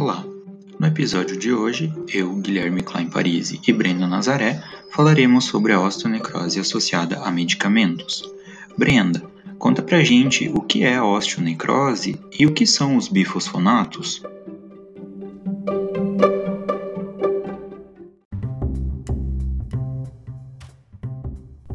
Olá! No episódio de hoje, eu, Guilherme Klein Parisi e Brenda Nazaré falaremos sobre a osteonecrose associada a medicamentos. Brenda, conta pra gente o que é a osteonecrose e o que são os bifosfonatos.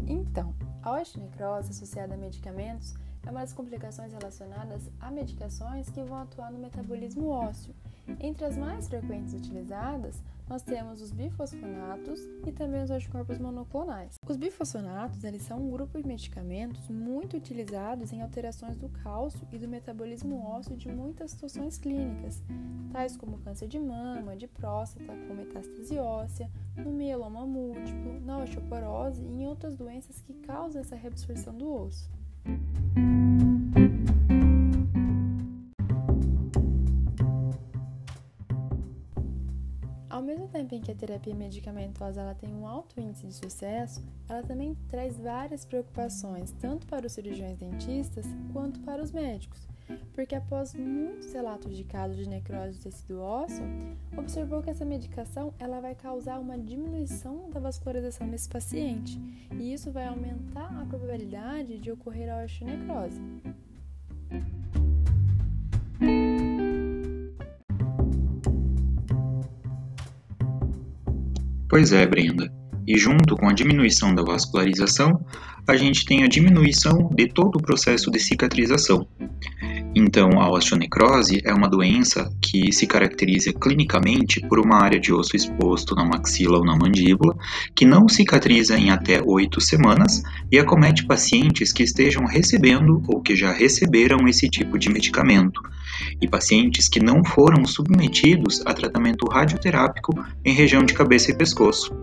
Então, a osteonecrose associada a medicamentos é uma das complicações relacionadas a medicações que vão atuar no metabolismo ósseo. Entre as mais frequentes utilizadas, nós temos os bifosfonatos e também os anticorpos monoclonais. Os bifosfonatos eles são um grupo de medicamentos muito utilizados em alterações do cálcio e do metabolismo ósseo de muitas situações clínicas, tais como câncer de mama, de próstata, com metástase óssea, no mieloma múltiplo, na osteoporose e em outras doenças que causam essa reabsorção do osso. Mesmo tempo em que a terapia medicamentosa ela tem um alto índice de sucesso, ela também traz várias preocupações, tanto para os cirurgiões dentistas quanto para os médicos, porque após muitos relatos de casos de necrose do tecido ósseo, observou que essa medicação ela vai causar uma diminuição da vascularização desse paciente, e isso vai aumentar a probabilidade de ocorrer a osteonecrose. Pois é, Brenda. E junto com a diminuição da vascularização, a gente tem a diminuição de todo o processo de cicatrização. Então, a osteonecrose é uma doença que se caracteriza clinicamente por uma área de osso exposto na maxila ou na mandíbula, que não cicatriza em até oito semanas e acomete pacientes que estejam recebendo ou que já receberam esse tipo de medicamento, e pacientes que não foram submetidos a tratamento radioterápico em região de cabeça e pescoço.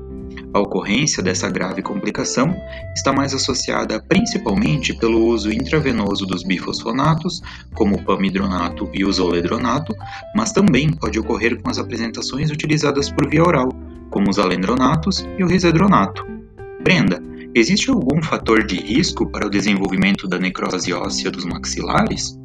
A ocorrência dessa grave complicação está mais associada principalmente pelo uso intravenoso dos bifosfonatos, como o pamidronato e o zoledronato, mas também pode ocorrer com as apresentações utilizadas por via oral, como os alendronatos e o risedronato. Brenda, existe algum fator de risco para o desenvolvimento da necrose óssea dos maxilares?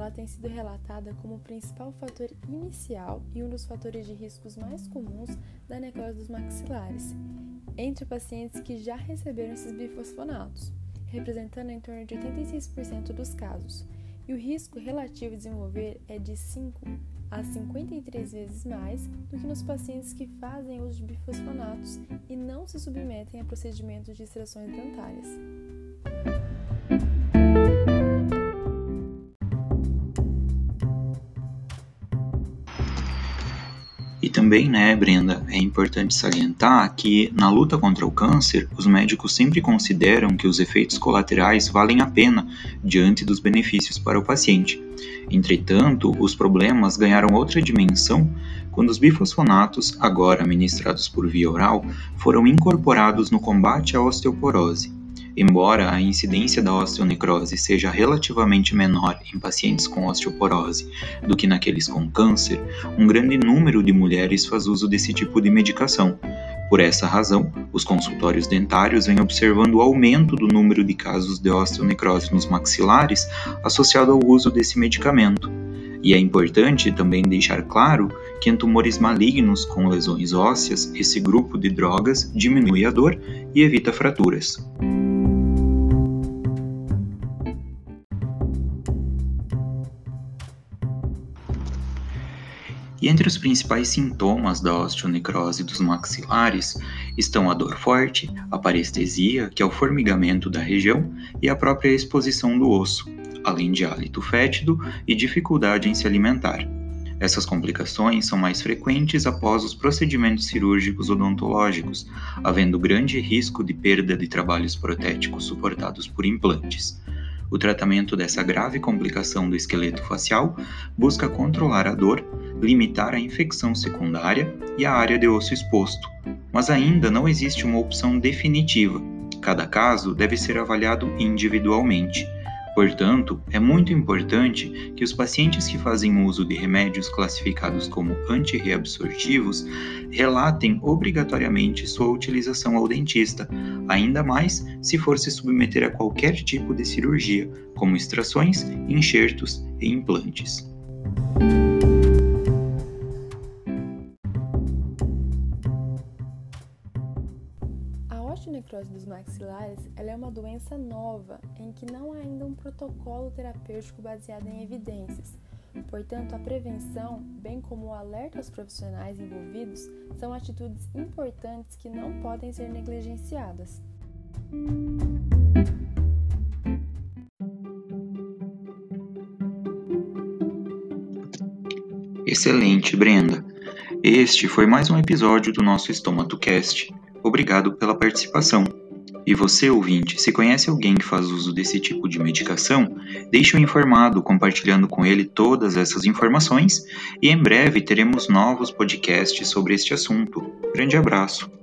Ela tem sido relatada como o principal fator inicial e um dos fatores de riscos mais comuns da necrose dos maxilares, entre pacientes que já receberam esses bifosfonatos, representando em torno de 86% dos casos, e o risco relativo de desenvolver é de 5 a 53 vezes mais do que nos pacientes que fazem uso de bifosfonatos e não se submetem a procedimentos de extrações dentárias. Também, né, Brenda, é importante salientar que na luta contra o câncer, os médicos sempre consideram que os efeitos colaterais valem a pena diante dos benefícios para o paciente. Entretanto, os problemas ganharam outra dimensão quando os bifosfonatos, agora administrados por via oral, foram incorporados no combate à osteoporose. Embora a incidência da osteonecrose seja relativamente menor em pacientes com osteoporose do que naqueles com câncer, um grande número de mulheres faz uso desse tipo de medicação. Por essa razão, os consultórios dentários vêm observando o aumento do número de casos de osteonecrose nos maxilares associado ao uso desse medicamento. E é importante também deixar claro que em tumores malignos com lesões ósseas, esse grupo de drogas diminui a dor e evita fraturas. E entre os principais sintomas da osteonecrose dos maxilares estão a dor forte, a parestesia, que é o formigamento da região, e a própria exposição do osso, além de hálito fétido e dificuldade em se alimentar. Essas complicações são mais frequentes após os procedimentos cirúrgicos odontológicos, havendo grande risco de perda de trabalhos protéticos suportados por implantes. O tratamento dessa grave complicação do esqueleto facial busca controlar a dor, limitar a infecção secundária e a área de osso exposto, mas ainda não existe uma opção definitiva. Cada caso deve ser avaliado individualmente. Portanto, é muito importante que os pacientes que fazem uso de remédios classificados como antirreabsortivos relatem obrigatoriamente sua utilização ao dentista, ainda mais se for se submeter a qualquer tipo de cirurgia, como extrações, enxertos e implantes. Dos maxilares é uma doença nova em que não há ainda um protocolo terapêutico baseado em evidências. Portanto, a prevenção, bem como o alerta aos profissionais envolvidos, são atitudes importantes que não podem ser negligenciadas. Excelente, Brenda! Este foi mais um episódio do nosso Estômago Cast. Obrigado pela participação. E você, ouvinte, se conhece alguém que faz uso desse tipo de medicação, deixe-o informado compartilhando com ele todas essas informações e em breve teremos novos podcasts sobre este assunto. Grande abraço!